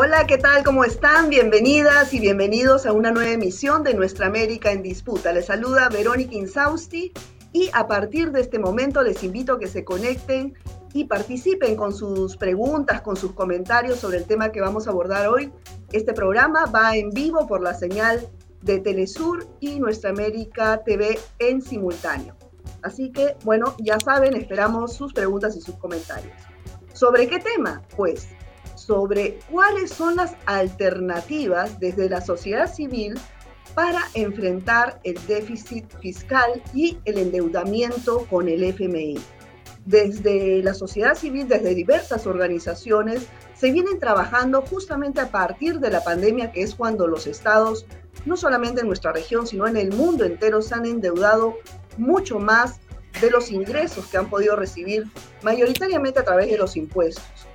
Hola, ¿qué tal? ¿Cómo están? Bienvenidas y bienvenidos a una nueva emisión de Nuestra América en Disputa. Les saluda Verónica Insausti y a partir de este momento les invito a que se conecten y participen con sus preguntas, con sus comentarios sobre el tema que vamos a abordar hoy. Este programa va en vivo por la señal de Telesur y Nuestra América TV en simultáneo. Así que, bueno, ya saben, esperamos sus preguntas y sus comentarios. ¿Sobre qué tema? Pues sobre cuáles son las alternativas desde la sociedad civil para enfrentar el déficit fiscal y el endeudamiento con el FMI. Desde la sociedad civil, desde diversas organizaciones, se vienen trabajando justamente a partir de la pandemia, que es cuando los estados, no solamente en nuestra región, sino en el mundo entero, se han endeudado mucho más de los ingresos que han podido recibir mayoritariamente a través de los impuestos.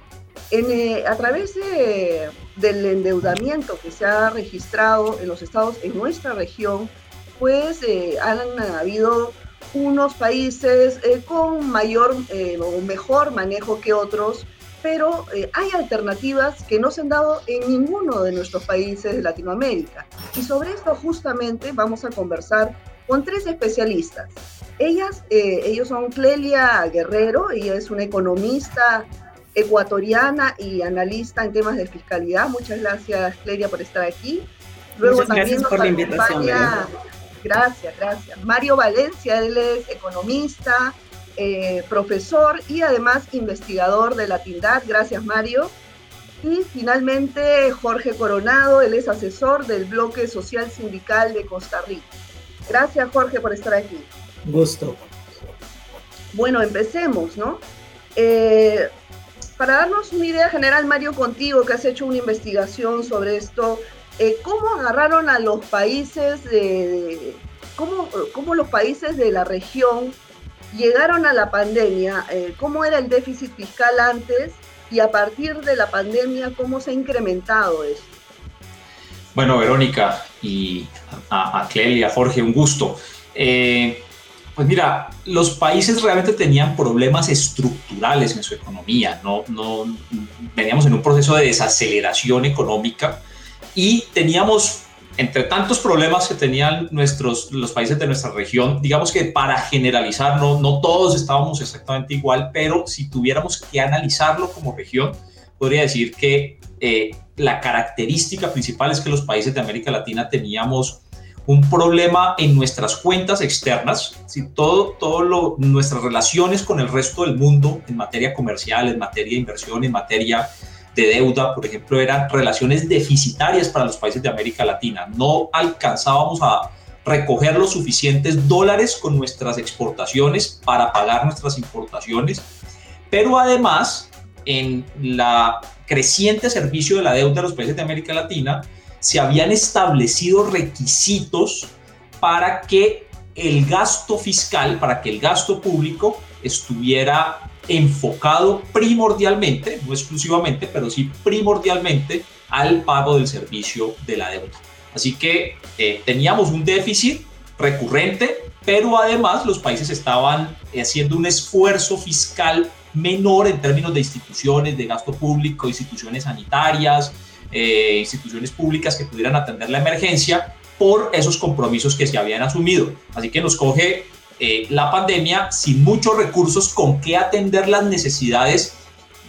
Eh, a través del endeudamiento que se ha registrado en los estados en nuestra región, pues eh, han habido unos países eh, con mayor o mejor manejo que otros, pero hay alternativas que no se han dado en ninguno de nuestros países de Latinoamérica. Y sobre esto justamente vamos a conversar con tres especialistas. Ellas, ellos son Clelia Guerrero, ella es una economista ecuatoriana y analista en temas de fiscalidad. Muchas gracias, Cleria, por estar aquí. Luego también gracias por la invitación. Gracias, gracias. Mario Valencia, él es economista, eh, profesor y además investigador de la TINDAD. Gracias, Mario. Y finalmente Jorge Coronado, él es asesor del Bloque Social Sindical de Costa Rica. Gracias, Jorge, por estar aquí. Gusto. Bueno, empecemos, ¿no? Eh, para darnos una idea general, Mario, contigo, que has hecho una investigación sobre esto, eh, ¿cómo agarraron a los países de, cómo, cómo, los países de la región llegaron a la pandemia? Eh, ¿Cómo era el déficit fiscal antes? Y a partir de la pandemia, ¿cómo se ha incrementado eso? Bueno, Verónica y a, a y a Jorge, un gusto. Eh, pues mira, los países realmente tenían problemas estructurales en su economía, no, no veníamos en un proceso de desaceleración económica y teníamos entre tantos problemas que tenían nuestros, los países de nuestra región, digamos que para generalizar, no, no todos estábamos exactamente igual, pero si tuviéramos que analizarlo como región, podría decir que eh, la característica principal es que los países de América Latina teníamos un problema en nuestras cuentas externas, si todo, todo nuestras relaciones con el resto del mundo en materia comercial, en materia de inversión, en materia de deuda, por ejemplo, eran relaciones deficitarias para los países de América Latina. No alcanzábamos a recoger los suficientes dólares con nuestras exportaciones para pagar nuestras importaciones, pero además en la creciente servicio de la deuda de los países de América Latina, se habían establecido requisitos para que el gasto fiscal, para que el gasto público estuviera enfocado primordialmente, no exclusivamente, pero sí primordialmente al pago del servicio de la deuda. Así que eh, teníamos un déficit recurrente, pero además los países estaban haciendo un esfuerzo fiscal menor en términos de instituciones, de gasto público, instituciones sanitarias, eh, instituciones públicas que pudieran atender la emergencia por esos compromisos que se habían asumido. Así que nos coge eh, la pandemia sin muchos recursos con qué atender las necesidades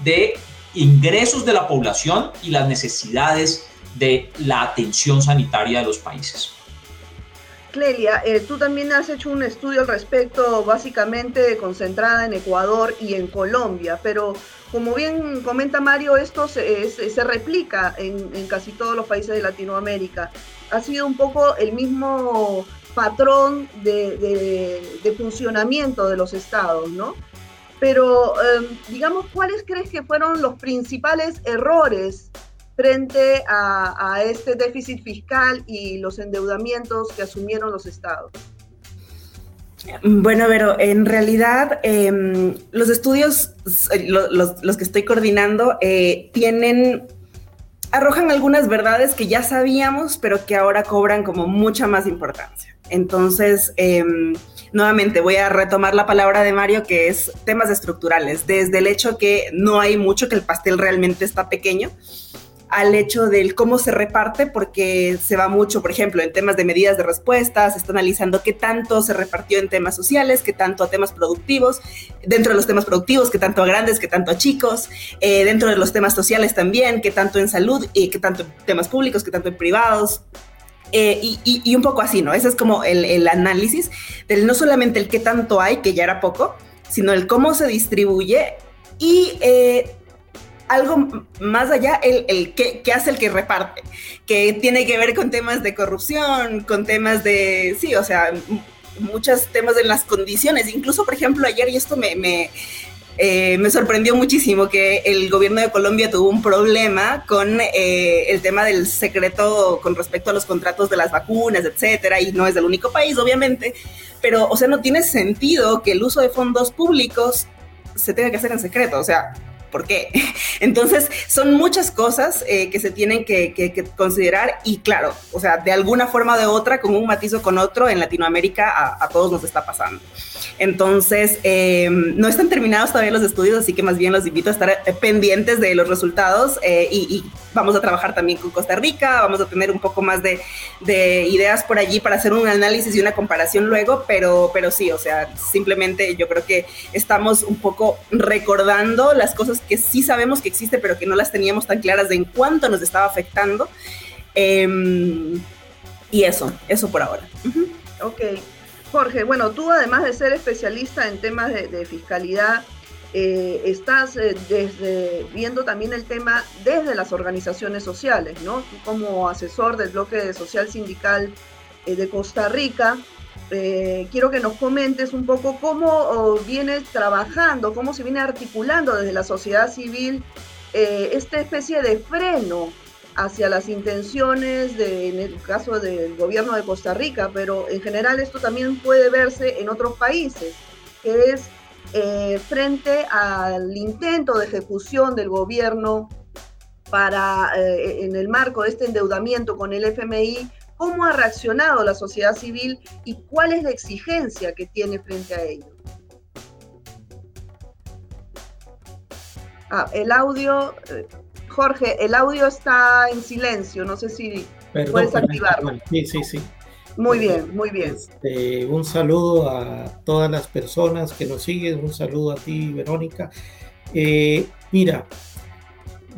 de ingresos de la población y las necesidades de la atención sanitaria de los países. Clelia, eh, tú también has hecho un estudio al respecto, básicamente concentrada en Ecuador y en Colombia, pero como bien comenta Mario, esto se, replica en, casi todos los países de Latinoamérica. Ha sido un poco el mismo patrón de, funcionamiento de los estados, ¿no? Pero, em, digamos, ¿cuáles crees que fueron los principales errores frente a, este déficit fiscal y los endeudamientos que asumieron los estados? Bueno, pero en realidad em, los estudios, eh, los, que estoy coordinando, eh, tienen, arrojan algunas verdades que ya sabíamos, pero que ahora cobran como mucha más importancia. Entonces, em, nuevamente voy a retomar la palabra de Mario, que es temas estructurales, desde el hecho que no hay mucho, que el pastel realmente está pequeño, al hecho del cómo se reparte, porque se va mucho, por ejemplo, en temas de medidas de respuesta, se está analizando qué tanto se repartió en temas sociales, qué tanto a temas productivos, dentro de los temas productivos, qué tanto a grandes, qué tanto a chicos, eh, dentro de los temas sociales también, qué tanto en salud, y qué tanto en temas públicos, qué tanto en privados. Eh, y, un poco así, ¿no? Ese es como el, el análisis del no solamente el qué tanto hay, que ya era poco, sino el cómo se distribuye y eh, algo más allá, el, qué, hace el que reparte, que tiene que ver con temas de corrupción, con temas de, sí, o sea, muchos temas de las condiciones. Incluso, por ejemplo, ayer, y esto me, me, eh, me sorprendió muchísimo que el gobierno de Colombia tuvo un problema con eh, el tema del secreto con respecto a los contratos de las vacunas, etcétera, y no es el único país, obviamente, pero, o sea, no tiene sentido que el uso de fondos públicos se tenga que hacer en secreto, o sea, ¿por qué? Entonces, son muchas cosas eh, que se tienen que, considerar y claro, o sea, de alguna forma o de otra, con un matizo con otro, en Latinoamérica a todos nos está pasando. Entonces, eh, no están terminados todavía los estudios, así que más bien los invito a estar eh, pendientes de los resultados eh, y, vamos a trabajar también con Costa Rica, vamos a tener un poco más de, ideas por allí para hacer un análisis y una comparación luego, pero, pero sí, o sea, simplemente yo creo que estamos un poco recordando las cosas que sí sabemos que existen, pero que no las teníamos tan claras de en cuánto nos estaba afectando. Em, y eso, eso por ahora. Ok, Jorge, bueno, tú además de ser especialista en temas de, fiscalidad, eh, estás eh, viendo también el tema desde las organizaciones sociales, ¿no? Tú como asesor del bloque social sindical eh, de Costa Rica, quiero que nos comentes un poco cómo oh, viene trabajando, cómo se viene articulando desde la sociedad civil esta especie de freno hacia las intenciones de, en el caso del gobierno de Costa Rica, pero en general esto también puede verse en otros países, que es eh, frente al intento de ejecución del gobierno para, eh, en el marco de este endeudamiento con el FMI, cómo ha reaccionado la sociedad civil y cuál es la exigencia que tiene frente a ello. Ah, el audio, eh, Jorge, el audio está en silencio, no sé si puedes activarlo. Sí, sí, sí. Muy bien, muy bien. Este, un saludo a todas las personas que nos siguen, un saludo a ti, Verónica. Eh, mira,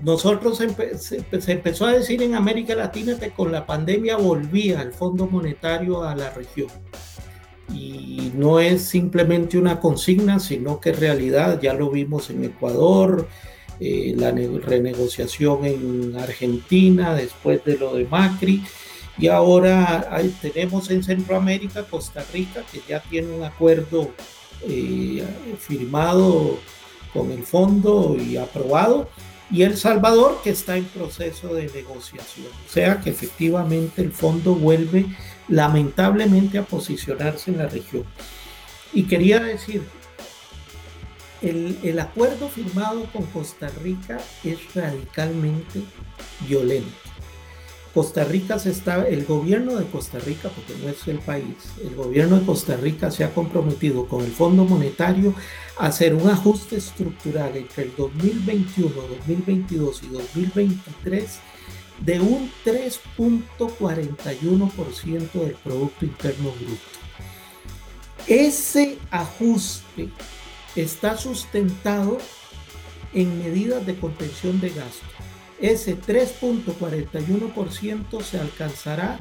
nosotros se, empezó a decir en América Latina que con la pandemia volvía el Fondo Monetario a la región. Y no es simplemente una consigna, sino que en realidad ya lo vimos en Ecuador, eh, la renegociación en Argentina después de lo de Macri. Y ahora tenemos en Centroamérica Costa Rica, que ya tiene un acuerdo eh, firmado con el fondo y aprobado, y El Salvador, que está en proceso de negociación. O sea que efectivamente el fondo vuelve lamentablemente a posicionarse en la región. Y quería decir, el, acuerdo firmado con Costa Rica es radicalmente violento. Costa Rica se está, el gobierno de Costa Rica, porque no es el país, el gobierno de Costa Rica se ha comprometido con el Fondo Monetario a hacer un ajuste estructural entre el 2021, 2022 y 2023 de un 3.41% del Producto Interno Bruto. Ese ajuste está sustentado en medidas de contención de gasto. Ese 3.41% se alcanzará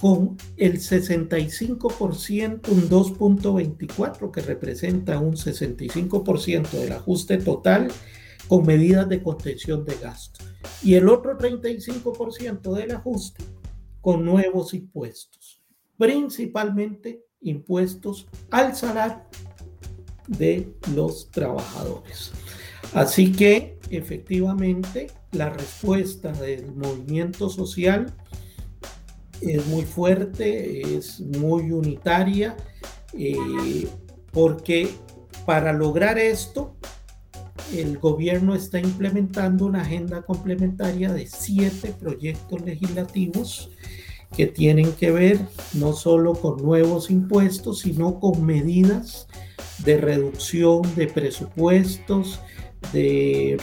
con el 65%, un 2.24, que representa un 65% del ajuste total con medidas de contención de gasto. Y el otro 35% del ajuste con nuevos impuestos, principalmente impuestos al salario de los trabajadores. Así que efectivamente la respuesta del movimiento social es muy fuerte, es muy unitaria, eh, porque para lograr esto, el gobierno está implementando una agenda complementaria de siete proyectos legislativos que tienen que ver no solo con nuevos impuestos, sino con medidas de reducción de presupuestos, de,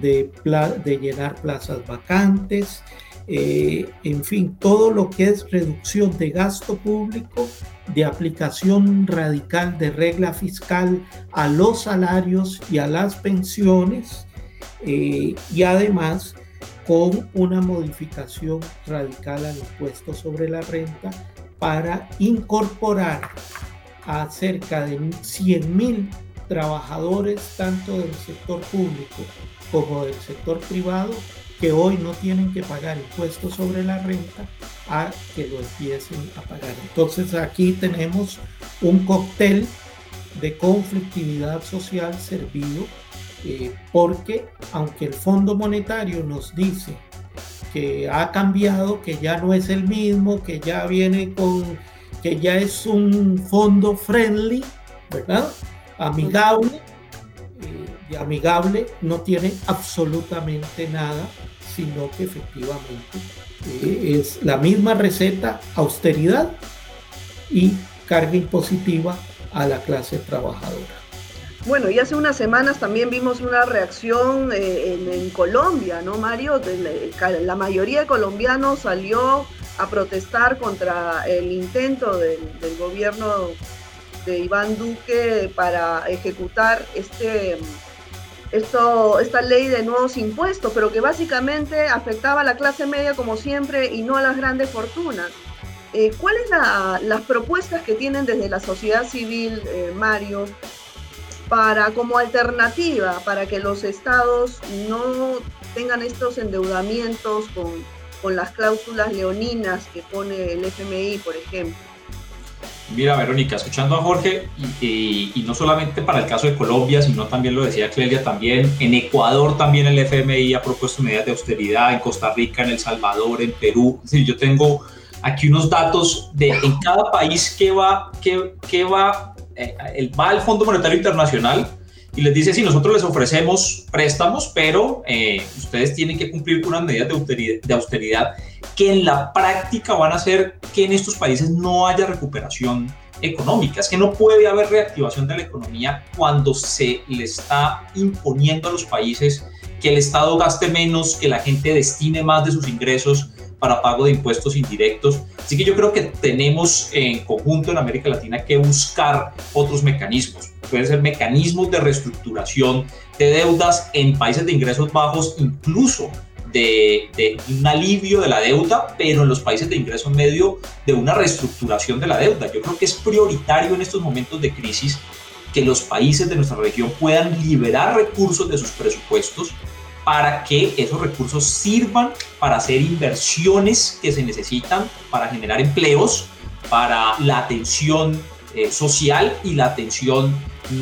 de, llenar plazas vacantes, eh, en fin, todo lo que es reducción de gasto público, de aplicación radical de regla fiscal a los salarios y a las pensiones, eh, y además con una modificación radical al impuesto sobre la renta para incorporar a cerca de 100 mil trabajadores tanto del sector público como del sector privado que hoy no tienen que pagar impuestos sobre la renta a que lo empiecen a pagar. Entonces aquí tenemos un cóctel de conflictividad social servido eh, porque aunque el Fondo Monetario nos dice que ha cambiado, que ya no es el mismo, que ya viene con, que ya es un fondo friendly, ¿verdad? Amigable, y eh, amigable no tiene absolutamente nada, sino que efectivamente eh, es la misma receta, austeridad y carga impositiva a la clase trabajadora. Bueno, y hace unas semanas también vimos una reacción eh, en, Colombia, ¿no, Mario? la, mayoría de colombianos salió a protestar contra el intento del, gobierno de Iván Duque para ejecutar este, esta ley de nuevos impuestos, pero que básicamente afectaba a la clase media como siempre y no a las grandes fortunas. Eh, ¿Cuáles son las propuestas que tienen desde la sociedad civil, eh, Mario, para como alternativa para que los estados no tengan estos endeudamientos con, con las cláusulas leoninas que pone el FMI, por ejemplo. Mira, Verónica, escuchando a Jorge, y, y, no solamente para el caso de Colombia, sino también lo decía Clelia, también en Ecuador también el FMI ha propuesto medidas de austeridad, en Costa Rica, en El Salvador, en Perú. Es decir, yo tengo aquí unos datos de en cada país que va, que, que va eh, va al Fondo Monetario Internacional y les dice, si nosotros les ofrecemos préstamos, pero eh, ustedes tienen que cumplir con unas medidas de austeridad, de austeridad que en la práctica van a hacer que en estos países no haya recuperación económica. Es que no puede haber reactivación de la economía cuando se le está imponiendo a los países que el Estado gaste menos, que la gente destine más de sus ingresos para pago de impuestos indirectos. Así que yo creo que tenemos en conjunto en América Latina que buscar otros mecanismos. Pueden ser mecanismos de reestructuración de deudas en países de ingresos bajos, incluso de, de, un alivio de la deuda, pero en los países de ingreso medio de una reestructuración de la deuda. Yo creo que es prioritario en estos momentos de crisis que los países de nuestra región puedan liberar recursos de sus presupuestos para que esos recursos sirvan para hacer inversiones que se necesitan para generar empleos, para la atención eh, social y la atención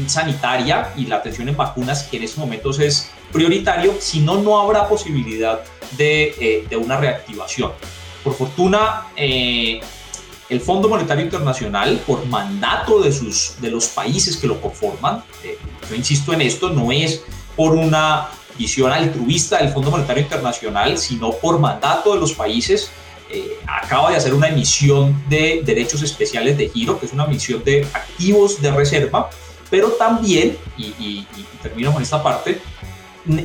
sanitaria y la atención en vacunas, que en estos momentos es prioritario, si no, no habrá posibilidad de, eh, una reactivación. Por fortuna, eh, el Fondo Monetario Internacional, por mandato de, sus, de los países que lo conforman, yo insisto en esto, no es por una visión altruista del Fondo Monetario Internacional, sino por mandato de los países. Eh, acaba de hacer una emisión de derechos especiales de giro, que es una emisión de activos de reserva, pero también, y, y, termino con esta parte,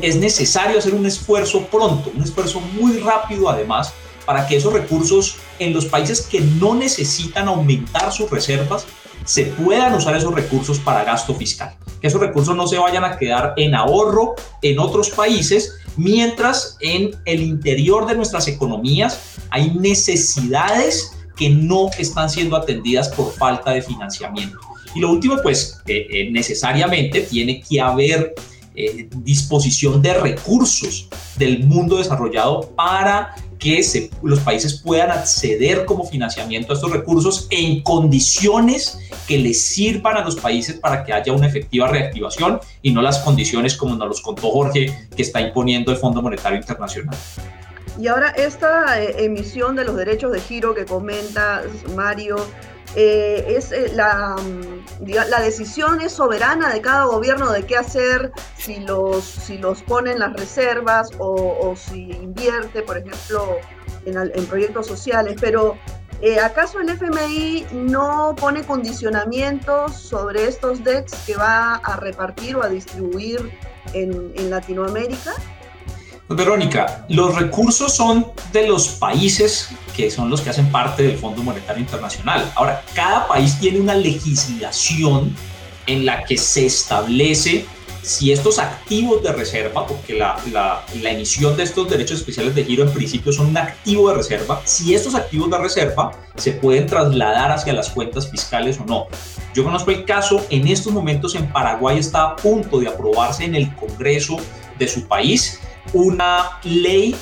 es necesario hacer un esfuerzo pronto, un esfuerzo muy rápido además, para que esos recursos en los países que no necesitan aumentar sus reservas se puedan usar esos recursos para gasto fiscal, que esos recursos no se vayan a quedar en ahorro en otros países, mientras en el interior de nuestras economías hay necesidades que no están siendo atendidas por falta de financiamiento. Y lo último, pues eh, necesariamente tiene que haber eh, disposición de recursos del mundo desarrollado para que los países puedan acceder como financiamiento a estos recursos en condiciones que les sirvan a los países para que haya una efectiva reactivación y no las condiciones como nos los contó Jorge que está imponiendo el Fondo Monetario Internacional. Y ahora esta eh, emisión de los derechos de giro que comenta Mario, eh, es eh, la, mm, la decisión es soberana de cada gobierno de qué hacer, si los, si los pone en las reservas o, si invierte, por ejemplo, en, proyectos sociales, pero ¿Acaso el FMI no pone condicionamientos sobre estos DEX que va a repartir o a distribuir en, en Latinoamérica? Verónica, los recursos son de los países que son los que hacen parte del Fondo Monetario Internacional. Ahora, cada país tiene una legislación en la que se establece si estos activos de reserva, porque la, la, emisión de estos derechos especiales de giro en principio son un activo de reserva, si estos activos de reserva se pueden trasladar hacia las cuentas fiscales o no. Yo conozco el caso, en estos momentos en Paraguay está a punto de aprobarse en el Congreso de su país una ley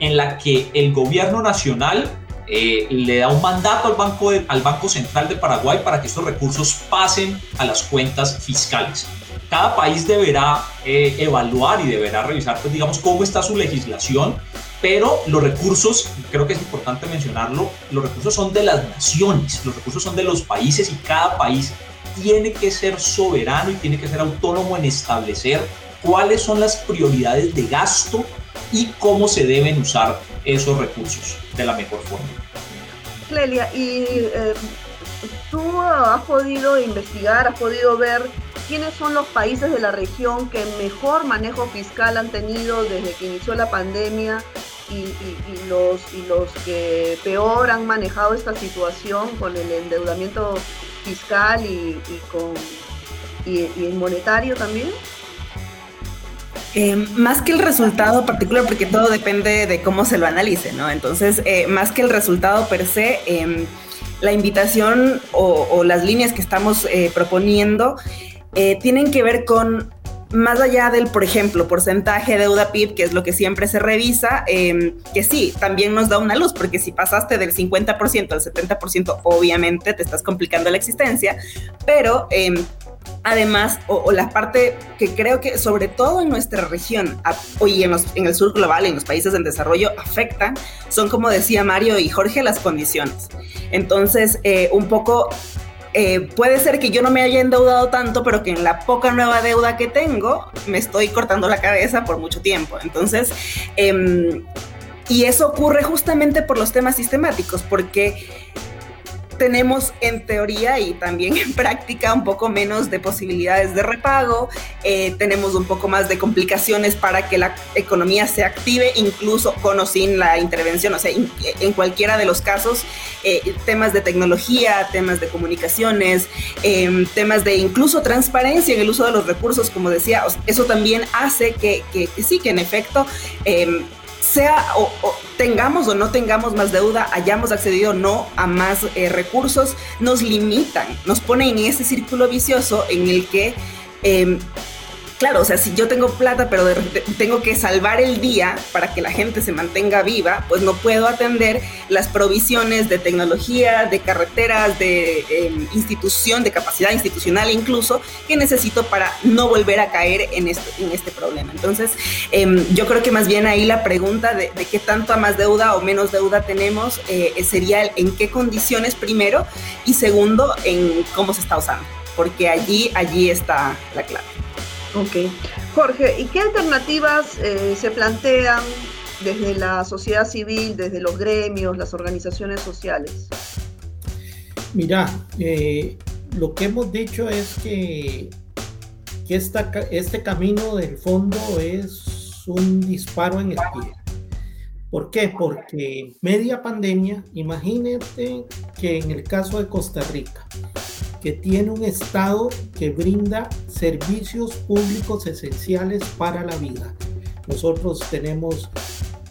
en la que el gobierno nacional eh, le da un mandato al banco, al banco Central de Paraguay para que estos recursos pasen a las cuentas fiscales. Cada país deberá eh, evaluar y deberá revisar, pues, digamos, cómo está su legislación, pero los recursos, creo que es importante mencionarlo, los recursos son de las naciones, los recursos son de los países y cada país tiene que ser soberano y tiene que ser autónomo en establecer cuáles son las prioridades de gasto y cómo se deben usar esos recursos de la mejor forma. Clelia, y eh, tú has podido investigar, has podido ver quiénes son los países de la región que mejor manejo fiscal han tenido desde que inició la pandemia y, los, que peor han manejado esta situación con el endeudamiento fiscal y, con, y, y monetario también? Eh, más que el resultado particular, porque todo depende de cómo se lo analice, ¿no? Entonces, eh, más que el resultado per se, em, la invitación o, las líneas que estamos eh, proponiendo tienen que ver con más allá del, por ejemplo, porcentaje de deuda PIB, que es lo que siempre se revisa, em, que sí, también nos da una luz, porque si pasaste del 50% al 70%, obviamente te estás complicando la existencia, pero em, además, o, la parte que creo que sobre todo en nuestra región y en, el sur global, en los países en desarrollo, afectan, son como decía Mario y Jorge, las condiciones. Entonces, eh, un poco eh, puede ser que yo no me haya endeudado tanto, pero que en la poca nueva deuda que tengo, me estoy cortando la cabeza por mucho tiempo. Entonces, em, y eso ocurre justamente por los temas sistemáticos, porque tenemos en teoría y también en práctica un poco menos de posibilidades de repago, eh, tenemos un poco más de complicaciones para que la economía se active, incluso con o sin la intervención, o sea, en cualquiera de los casos, eh, temas de tecnología, temas de comunicaciones, em, temas de incluso transparencia en el uso de los recursos, como decía, eso también hace que, sí, que en efecto em, sea o, tengamos o no tengamos más deuda, hayamos accedido o no a más eh, recursos, nos limitan, nos ponen en ese círculo vicioso en el que em, claro, o sea, si yo tengo plata, pero tengo que salvar el día para que la gente se mantenga viva, pues no puedo atender las provisiones de tecnología, de carreteras, de em, institución, de capacidad institucional incluso, que necesito para no volver a caer en este, este problema. Entonces, em, yo creo que más bien ahí la pregunta de, qué tanto más deuda o menos deuda tenemos eh, sería en qué condiciones primero y segundo en cómo se está usando, porque allí, allí está la clave. Ok. Jorge, ¿y qué alternativas eh, se plantean desde la sociedad civil, desde los gremios, las organizaciones sociales? Mira, eh, lo que hemos dicho es que, que este camino del fondo es un disparo en el pie. ¿Por qué? Porque media pandemia, imagínate que en el caso de Costa Rica, que tiene un Estado que brinda servicios públicos esenciales para la vida. Nosotros tenemos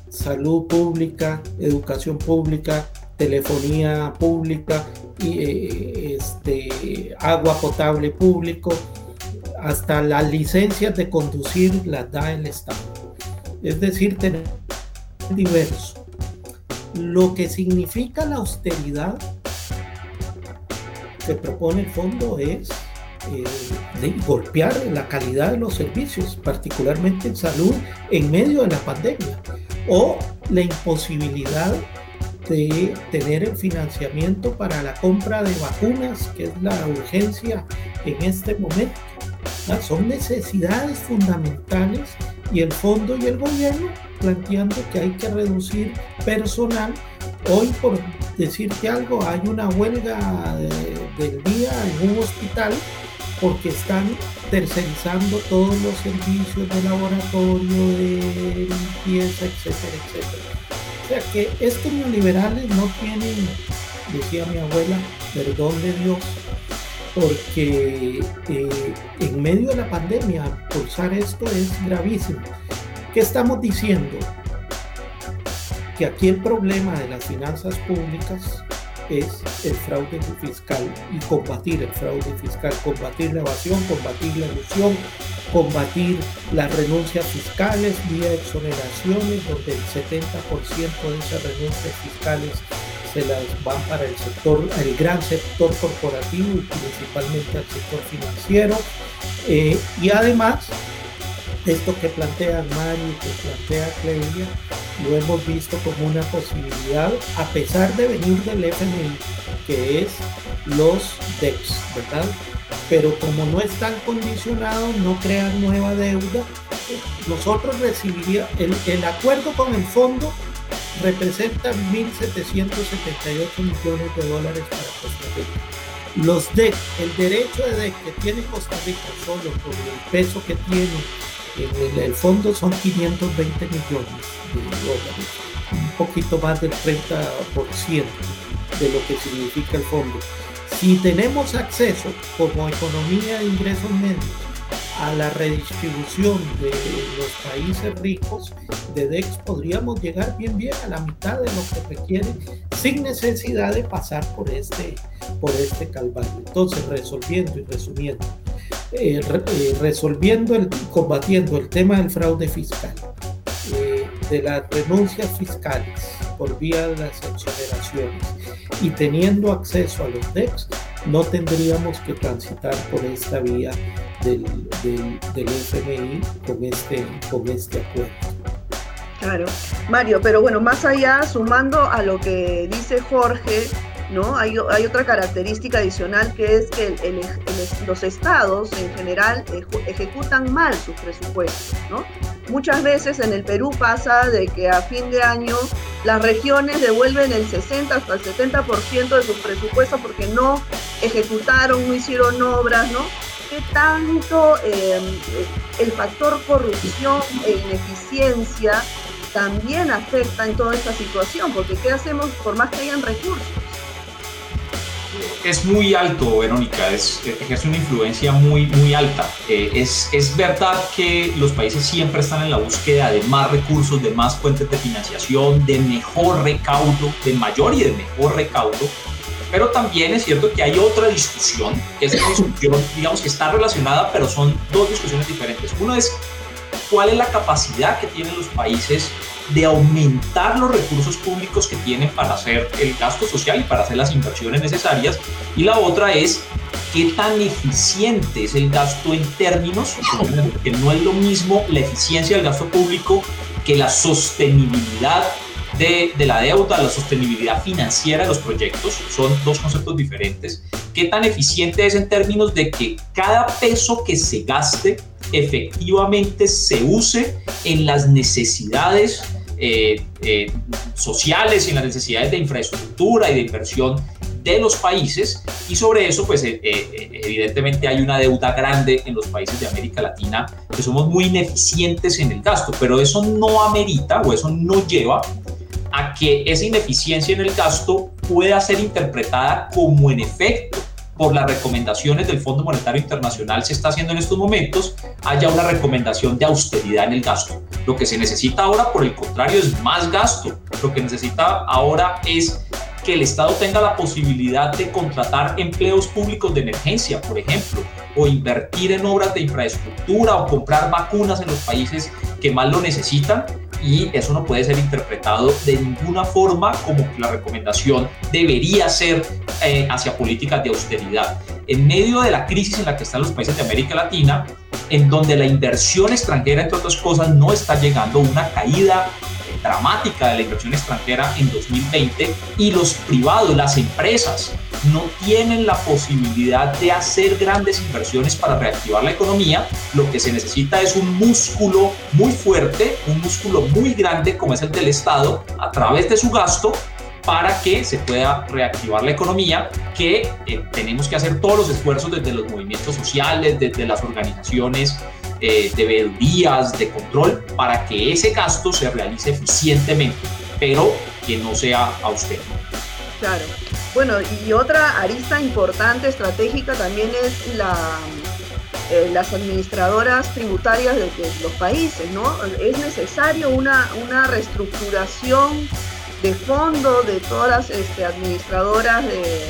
salud pública, educación pública, telefonía pública, y, eh, este, agua potable público, hasta las licencias de conducir las da el Estado. Es decir, tenemos diverso. Lo que significa la austeridad que propone el fondo es eh, golpear la calidad de los servicios, particularmente en salud, en medio de la pandemia, o la imposibilidad de tener el financiamiento para la compra de vacunas, que es la urgencia en este momento. Son necesidades fundamentales y el fondo y el gobierno planteando que hay que reducir personal hoy por decirte algo, hay una huelga del día en un hospital porque están tercerizando todos los servicios de laboratorio, de limpieza, etcétera, etcétera. O sea que estos neoliberales no tienen, decía mi abuela, perdón de Dios, porque eh, en medio de la pandemia pulsar esto es gravísimo. ¿Qué estamos diciendo? Que aquí el problema de las finanzas públicas es el fraude fiscal y combatir el fraude fiscal, combatir la evasión, combatir la ilusión, combatir las renuncias fiscales vía exoneraciones, donde el 70% de esas renuncias fiscales se las van para el sector, el gran sector corporativo y principalmente al sector financiero. Eh, y además, esto que plantea Mario y que plantea Clelia, lo hemos visto como una posibilidad, a pesar de venir del FMI, que es los DEX, ¿verdad? Pero como no están condicionados, no crean nueva deuda, nosotros recibiríamos, el, el acuerdo con el fondo representa 1.778 millones de dólares para Costa Rica. Los DEC, el derecho de DEC que tiene Costa Rica solo por el peso que tiene en el, fondo son 520 millones de dólares, un poquito más del 30% de lo que significa el fondo. Si tenemos acceso como economía de ingresos medios a la redistribución de los países ricos de DEX podríamos llegar bien bien a la mitad de lo que requiere sin necesidad de pasar por este, por este calvario. Entonces, resolviendo y resumiendo, eh, eh, resolviendo el, combatiendo el tema del fraude fiscal, eh, de las renuncias fiscales por vía de las exoneraciones y teniendo acceso a los DEX, no tendríamos que transitar por esta vía del, del, FMI con este, con este acuerdo. Claro, Mario, pero bueno, más allá, sumando a lo que dice Jorge, ¿no? Hay, hay otra característica adicional que es que los estados en general ejecutan mal sus presupuestos, ¿no? Muchas veces en el Perú pasa de que a fin de año las regiones devuelven el 60 hasta el 70% de sus presupuestos porque no ejecutaron, no hicieron obras, ¿no? ¿Qué tanto em, el factor corrupción e ineficiencia también afecta en toda esta situación? Porque ¿qué hacemos por más que hayan recursos? Es muy alto, Verónica, es, ejerce una influencia muy, muy alta. Eh, es, es verdad que los países siempre están en la búsqueda de más recursos, de más fuentes de financiación, de mejor recaudo, de mayor y de mejor recaudo, pero también es cierto que hay otra discusión, que es una discusión, digamos, que está relacionada, pero son dos discusiones diferentes. Uno es cuál es la capacidad que tienen los países de aumentar los recursos públicos que tienen para hacer el gasto social y para hacer las inversiones necesarias. Y la otra es qué tan eficiente es el gasto en términos, que no es lo mismo la eficiencia del gasto público que la sostenibilidad de, de, la deuda, la sostenibilidad financiera de los proyectos, son dos conceptos diferentes. ¿Qué tan eficiente es en términos de que cada peso que se gaste efectivamente se use en las necesidades eh, eh, sociales y en las necesidades de infraestructura y de inversión de los países. Y sobre eso pues eh, evidentemente hay una deuda grande en los países de América Latina que somos muy ineficientes en el gasto, pero eso no amerita o eso no lleva a que esa ineficiencia en el gasto pueda ser interpretada como en efecto por las recomendaciones del Fondo Monetario Internacional se está haciendo en estos momentos, haya una recomendación de austeridad en el gasto. Lo que se necesita ahora, por el contrario, es más gasto. Lo que necesita ahora es que el Estado tenga la posibilidad de contratar empleos públicos de emergencia, por ejemplo, o invertir en obras de infraestructura o comprar vacunas en los países que más lo necesitan y eso no puede ser interpretado de ninguna forma como que la recomendación debería ser eh, hacia políticas de austeridad. En medio de la crisis en la que están los países de América Latina, en donde la inversión extranjera, entre otras cosas, no está llegando, una caída dramática de la inversión extranjera en 2020 y los privados, las empresas, no tienen la posibilidad de hacer grandes inversiones para reactivar la economía, lo que se necesita es un músculo muy fuerte, un músculo muy grande como es el del Estado, a través de su gasto, para que se pueda reactivar la economía, que eh, tenemos que hacer todos los esfuerzos desde los movimientos sociales, desde las organizaciones eh, de veedurías, de control, para que ese gasto se realice eficientemente, pero que no sea austero. Claro. Bueno, y otra arista importante, estratégica, también es eh, las administradoras tributarias de, los países, ¿no? Es necesario una, una reestructuración de fondo de todas las este, administradoras de,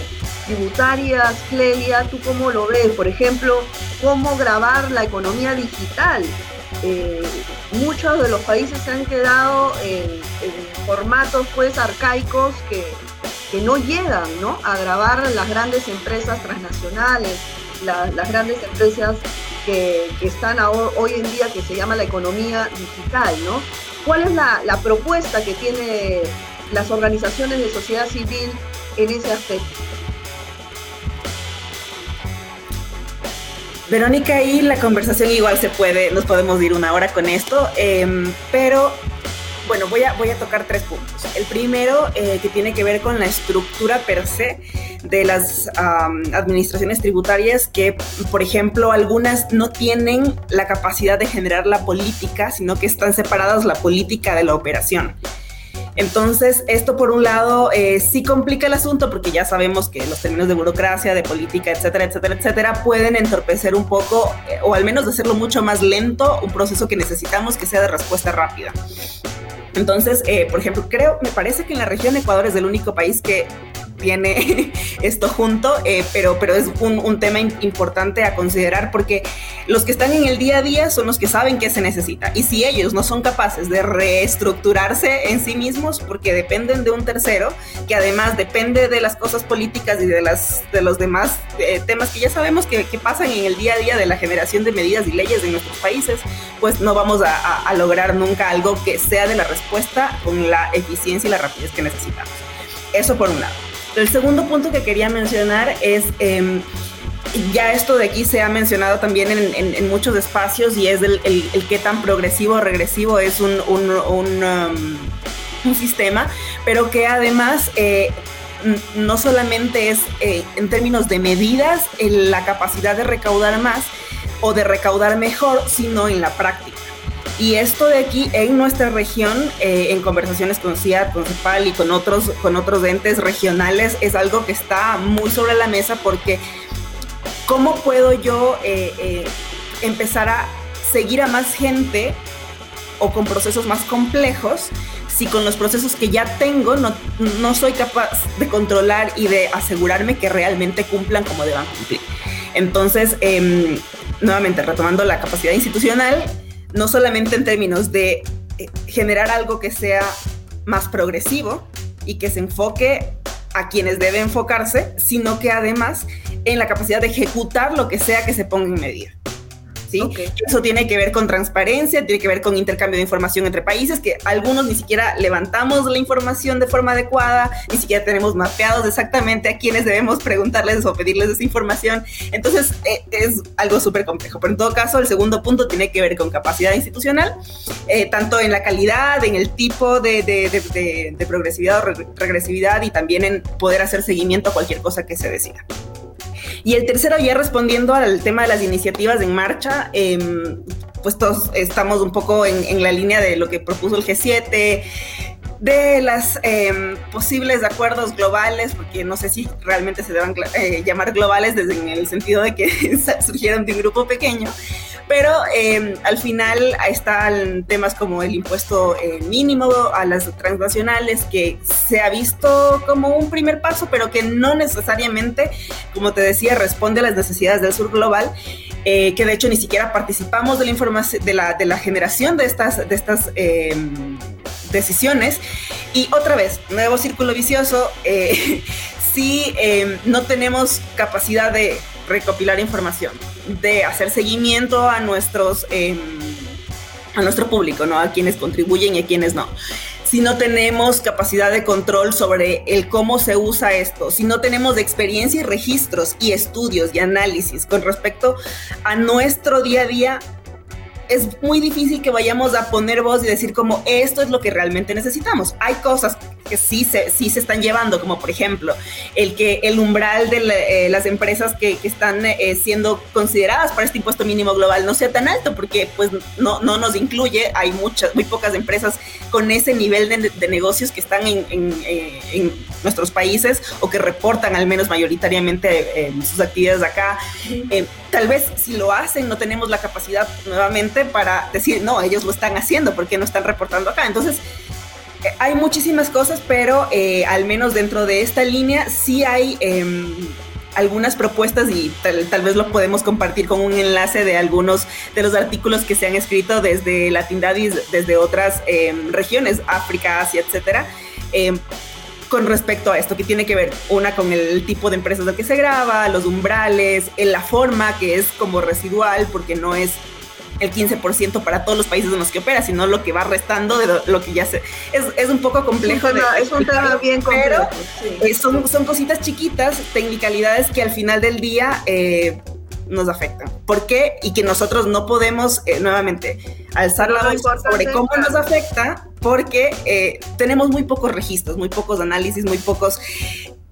tributarias, Clelia, ¿tú cómo lo ves? Por ejemplo, cómo grabar la economía digital. Eh, muchos de los países se han quedado en, formatos pues arcaicos que, no llegan ¿no? a grabar las grandes empresas transnacionales, las grandes empresas que, están hoy en día que se llama la economía digital, ¿no? ¿Cuál es la, propuesta que tiene las organizaciones de sociedad civil en ese aspecto. Verónica, y la conversación igual se puede, nos podemos ir una hora con esto, em, pero bueno, voy a, voy a tocar tres puntos. El primero, eh, que tiene que ver con la estructura per se de las administraciones tributarias, que, por ejemplo, algunas no tienen la capacidad de generar la política, sino que están separadas la política de la operación. Entonces, esto por un lado eh, sí complica el asunto porque ya sabemos que los términos de burocracia, de política, etcétera, etcétera, etcétera, pueden entorpecer un poco eh, o al menos hacerlo mucho más lento un proceso que necesitamos que sea de respuesta rápida. Entonces, eh, por ejemplo, creo, me parece que en la región Ecuador es el único país que tiene esto junto, eh, pero, pero es un, tema importante a considerar porque los que están en el día a día son los que saben qué se necesita. Y si ellos no son capaces de reestructurarse en sí mismos, porque dependen de un tercero, que además depende de las cosas políticas y de, las, de los demás eh, temas que ya sabemos que, pasan en el día a día de la generación de medidas y leyes en nuestros países, pues no vamos a, a lograr nunca algo que sea de la respuesta con la eficiencia y la rapidez que necesitamos. Eso por un lado. El segundo punto que quería mencionar es, em, ya esto de aquí se ha mencionado también en, muchos espacios y es el, qué tan progresivo o regresivo es un, un, um, sistema, pero que además... Eh, no solamente es eh, en términos de medidas la capacidad de recaudar más o de recaudar mejor, sino en la práctica. Y esto de aquí en nuestra región, eh, en conversaciones con CIAT, con CEPAL y con otros, con otros entes regionales, es algo que está muy sobre la mesa porque ¿cómo puedo yo eh, eh, empezar a seguir a más gente o con procesos más complejos si con los procesos que ya tengo no, no soy capaz de controlar y de asegurarme que realmente cumplan como deban cumplir? Entonces, em, nuevamente, retomando la capacidad institucional, no solamente en términos de eh, generar algo que sea más progresivo y que se enfoque a quienes debe enfocarse, sino que además en la capacidad de ejecutar lo que sea que se ponga en medida. Eso tiene que ver con transparencia, tiene que ver con intercambio de información entre países, que algunos ni siquiera levantamos la información de forma adecuada, ni siquiera tenemos mapeados exactamente a quienes debemos preguntarles o pedirles esa información. Entonces, eh, es algo súper complejo. Pero en todo caso, el segundo punto tiene que ver con capacidad institucional, eh, tanto en la calidad, en el tipo de, de progresividad o regresividad y también en poder hacer seguimiento a cualquier cosa que se decida. Y el tercero, ya respondiendo al tema de las iniciativas en marcha, em, pues todos estamos un poco en, la línea de lo que propuso el G7, de las em, posibles acuerdos globales, porque no sé si realmente se deban eh, llamar globales desde en el sentido de que surgieron de un grupo pequeño, pero em, al final están temas como el impuesto eh, mínimo a las transnacionales, que se ha visto como un primer paso, pero que no necesariamente, como te decía, responde a las necesidades del sur global. Eh, que de hecho ni siquiera participamos de la de la, de la generación de estas, de estas decisiones. Y otra vez, nuevo círculo vicioso, eh, si em, no tenemos capacidad de recopilar información, de hacer seguimiento a nuestros... Em, a nuestro público, ¿no? A quienes contribuyen y a quienes no si no tenemos capacidad de control sobre el cómo se usa esto, si no tenemos experiencia y registros y estudios y análisis con respecto a nuestro día a día, es muy difícil que vayamos a poner voz y decir como esto es lo que realmente necesitamos. Hay cosas que sí se, sí se están llevando, como por ejemplo el que el umbral de eh, las empresas que, están eh, siendo consideradas para este impuesto mínimo global no sea tan alto, porque pues no, no nos incluye, hay muchas, muy pocas empresas con ese nivel de, negocios que están en, en, nuestros países o que reportan al menos mayoritariamente sus actividades acá. tal vez si lo hacen no tenemos la capacidad nuevamente para decir, no, ellos lo están haciendo porque no están reportando acá. Entonces, hay muchísimas cosas, pero eh, al menos dentro de esta línea sí hay em, algunas propuestas y tal, vez lo podemos compartir con un enlace de algunos de los artículos que se han escrito desde Latindadis, desde otras em, regiones, África, Asia, etcétera. Em, con respecto a esto, que tiene que ver una con el tipo de empresas de que se graba, los umbrales, la forma que es como residual, porque no es el 15% para todos los países en los que opera, sino lo que va restando de lo, que ya se... Es, es, un poco complejo. Es un tema, bien complejo. Pero eh, son, son cositas chiquitas, tecnicalidades que al final del día... Eh, nos afectan. ¿Por qué? Y que nosotros no podemos, eh, nuevamente, alzar la voz sobre cómo nos afecta, porque tenemos muy pocos registros, muy pocos análisis, muy pocos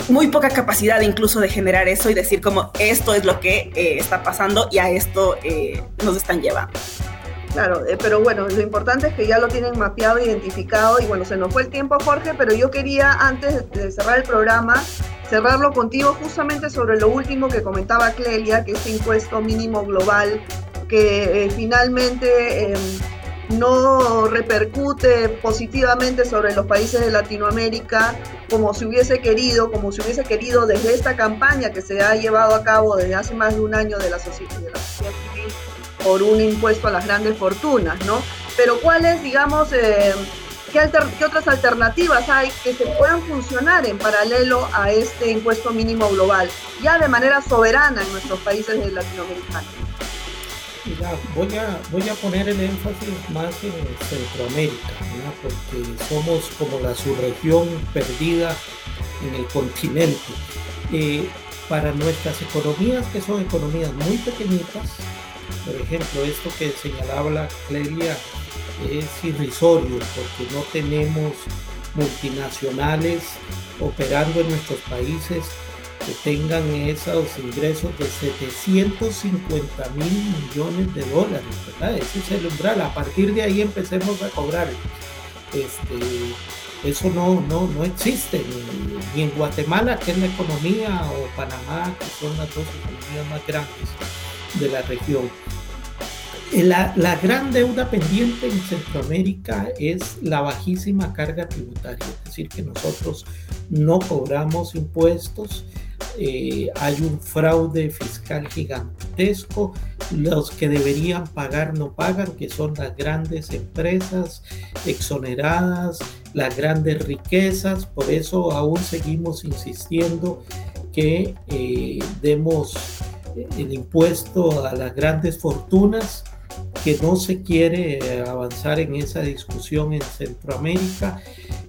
muy poca capacidad incluso de generar eso y decir como esto es lo que eh, está pasando y a esto eh, nos están llevando. Claro, eh, pero bueno, lo importante es que ya lo tienen mapeado, identificado y bueno, se nos fue el tiempo Jorge, pero yo quería antes de cerrar el programa, cerrarlo contigo justamente sobre lo último que comentaba Clelia, que es este impuesto mínimo global que finalmente em, no repercute positivamente sobre los países de Latinoamérica como se hubiese querido, como se hubiese querido desde esta campaña que se ha llevado a cabo desde hace más de un año de la sociedad, civil por un impuesto a las grandes fortunas, ¿no? Pero ¿cuáles, digamos, eh, qué, otras alternativas hay que se puedan funcionar en paralelo a este impuesto mínimo global, ya de manera soberana en nuestros países de Latinoamérica? voy a, voy a poner el énfasis más en Centroamérica, porque somos como la subregión perdida en el continente. Eh, para nuestras economías, que son economías muy pequeñitas, por ejemplo, esto que señalaba la es irrisorio, porque no tenemos multinacionales operando en nuestros países que tengan esos ingresos de 750 mil millones de dólares, ¿verdad? Ese es el umbral. A partir de ahí empecemos a cobrar. Este, eso no, no, no existe, ni, en Guatemala, que es la economía, o Panamá, que son las dos economías más grandes de la región. La, la, gran deuda pendiente en Centroamérica es la bajísima carga tributaria, es decir, que nosotros no cobramos impuestos eh, hay un fraude fiscal gigantesco, los que deberían pagar no pagan, que son las grandes empresas exoneradas, las grandes riquezas, por eso aún seguimos insistiendo que eh, demos el impuesto a las grandes fortunas que no se quiere eh, avanzar en esa discusión en Centroamérica.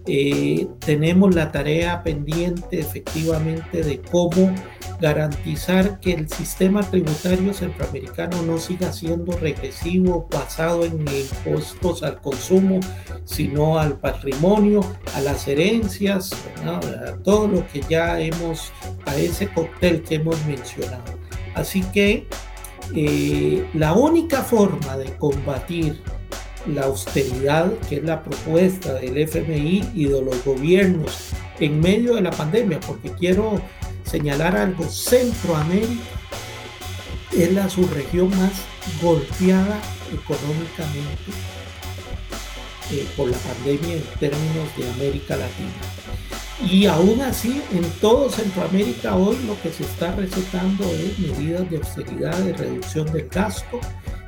Eh, tenemos la tarea pendiente efectivamente de cómo garantizar que el sistema tributario centroamericano no siga siendo regresivo, basado en impuestos al consumo, sino al patrimonio, a las herencias, a todo lo que ya hemos, a ese cóctel que hemos mencionado. Así que eh, la única forma de combatir la austeridad, que es la propuesta del FMI y de los gobiernos en medio de la pandemia, porque quiero señalar algo, Centroamérica es la subregión más golpeada económicamente eh, por la pandemia en términos de América Latina. Y aún así, en todo Centroamérica hoy lo que se está recetando es medidas de austeridad, de reducción del gasto,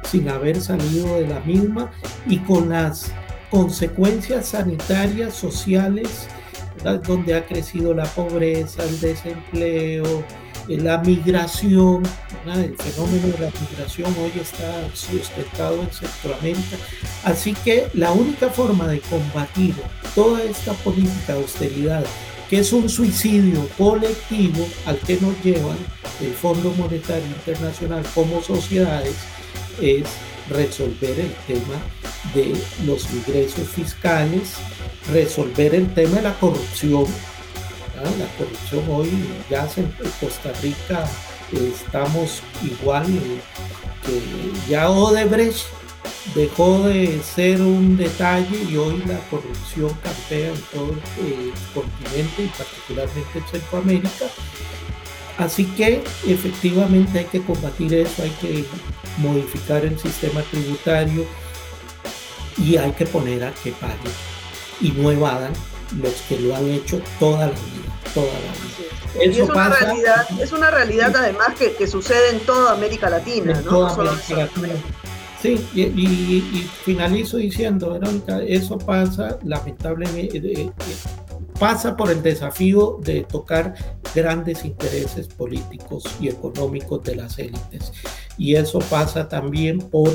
sin haber salido de la misma y con las consecuencias sanitarias, sociales, donde ha crecido la pobreza, el desempleo, eh, la migración, el fenómeno de la migración hoy está sustentado en Centroamérica. Así que la única forma de combatir toda esta política de austeridad, que es un suicidio colectivo al que nos llevan el Fondo Monetario Internacional como sociedades, es resolver el tema de los ingresos fiscales resolver el tema de la corrupción. La corrupción hoy ya en Costa Rica estamos igual que ya Odebrecht dejó de ser un detalle y hoy la corrupción campea en todo el continente y particularmente en Centroamérica. Así que efectivamente hay que combatir eso, hay que modificar el sistema tributario y hay que poner a que paguen y no evadan los que lo han hecho toda la vida, toda la vida. Eso es, una realidad, es una realidad además que, sucede en toda América Latina, ¿no? América Latina. Sí, y, finalizo diciendo, Verónica, eso pasa lamentablemente, eh, eh, pasa por el desafío de tocar grandes intereses políticos y económicos de las élites. Y eso pasa también por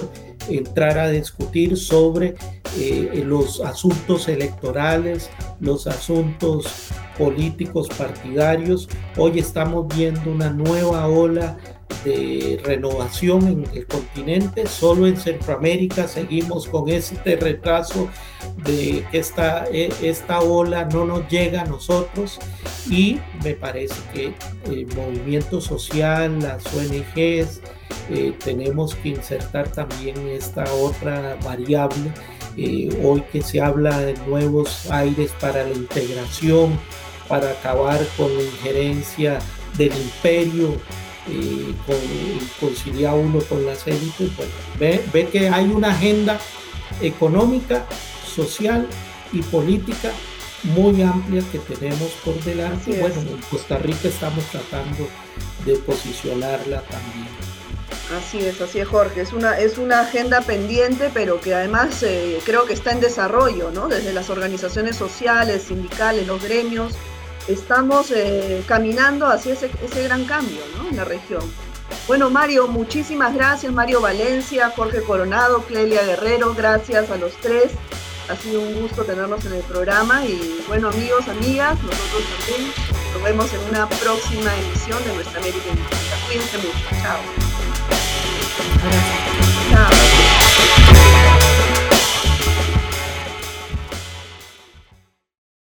entrar a discutir sobre eh, los asuntos electorales, los asuntos políticos partidarios. Hoy estamos viendo una nueva ola de renovación en el continente. Solo en Centroamérica seguimos con este retraso de que esta, e, esta ola no nos llega a nosotros y me parece que el movimiento social, las ONGs, eh, tenemos que insertar también esta otra variable. Eh, hoy que se habla de nuevos aires para la integración, para acabar con la injerencia del imperio y concilia uno con las élites, ve, ve que hay una agenda económica, social y política muy amplia que tenemos por delante. bueno, en Costa Rica estamos tratando de posicionarla también. Así es, así es Jorge, es una, es una agenda pendiente, pero que además eh, creo que está en desarrollo, ¿no? Desde las organizaciones sociales, sindicales, los gremios, estamos eh, caminando hacia ese, gran cambio en la región. Bueno, Mario, muchísimas gracias. Mario Valencia, Jorge Coronado, Clelia Guerrero, gracias a los tres. Ha sido un gusto tenerlos en el programa y bueno, amigos, amigas, nosotros también nos vemos en una próxima emisión de Nuestra América Cuídense mucho. Chao.